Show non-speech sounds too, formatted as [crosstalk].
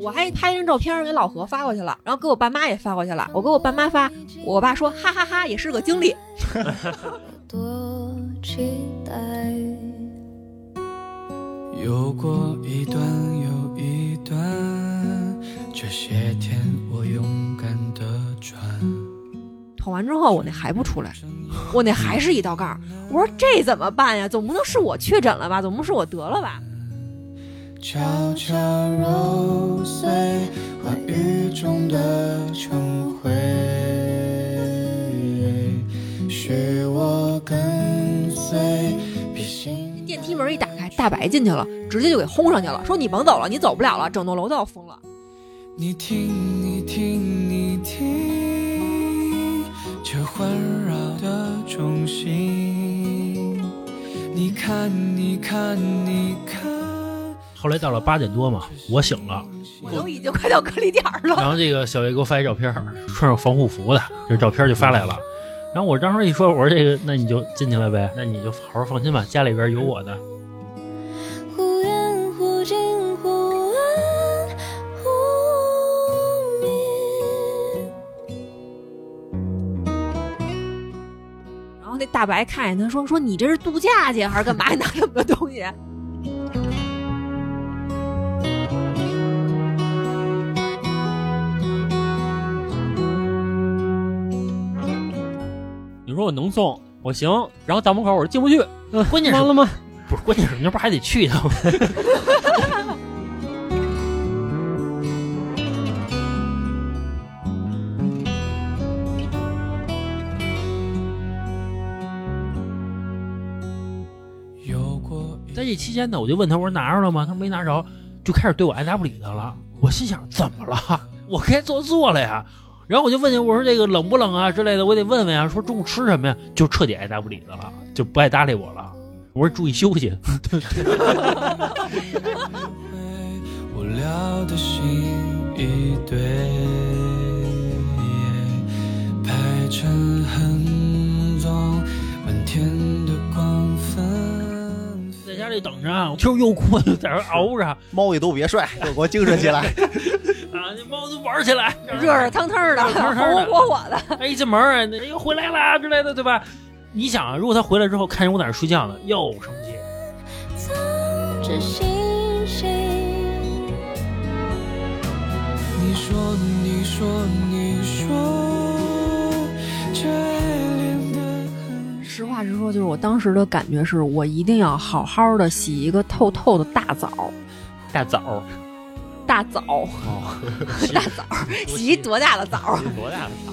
我还拍一张照片给老何发过去了，然后给我爸妈也发过去了。我给我爸妈发，我爸说哈哈哈，也是个经历。多期待。有过一段又一段，这些天我勇敢的转。捅完之后，我那还不出来，我那还是一道杠。我说这怎么办呀？总不能是我确诊了吧？总不能是我得了吧？悄悄揉碎话语中的成灰，许我跟随，电梯门一打开，大白进去了，直接就给轰上去了，说你甭走了，你走不了了，整栋楼都要封了。你听，你听，你听，这环绕的中心。你看，你看，你看。后来到了八点多嘛，我醒了，我都已经快到隔离点了。然后这个小月给我发一照片，穿上防护服的，这照片就发来了。然后我当时一说，我说这个，那你就进去了呗，那你就好好放心吧，家里边有我的。忽远忽近，忽暗忽明。然后那大白看见他说说你这是度假去还是干嘛？你拿这么多东西？我能送，我行。然后到门口我说进不去，嗯 [laughs] 关键是完了吗？不是，关键是你这不还得去一趟吗？有过在这期间呢，我就问他，我说拿着了吗？他没拿着，就开始对我爱答不理的了。我心想，怎么了？我该做做了呀。然后我就问他，我说这个冷不冷啊之类的，我得问问啊。说中午吃什么呀？就彻底爱答不理的了，就不爱搭理我了。我说注意休息。无聊的心一堆，排成横纵，满天的光分。在家里等着啊，就又困了在这熬着猫也都别睡，给我精神起来。[laughs] 啊，那猫都玩起来，热热腾腾的，红红火火的。哎，一进门儿，那又回来啦之类的，对吧？你想啊，如果他回来之后看见我在那睡觉呢，又生气。着星星。你说，你说，你说，这爱恋的很实话实说，就是我当时的感觉是我一定要好好的洗一个透透的大澡，大枣，大澡，哦，[laughs] 大澡，[laughs] 洗一多大的澡？多大的枣？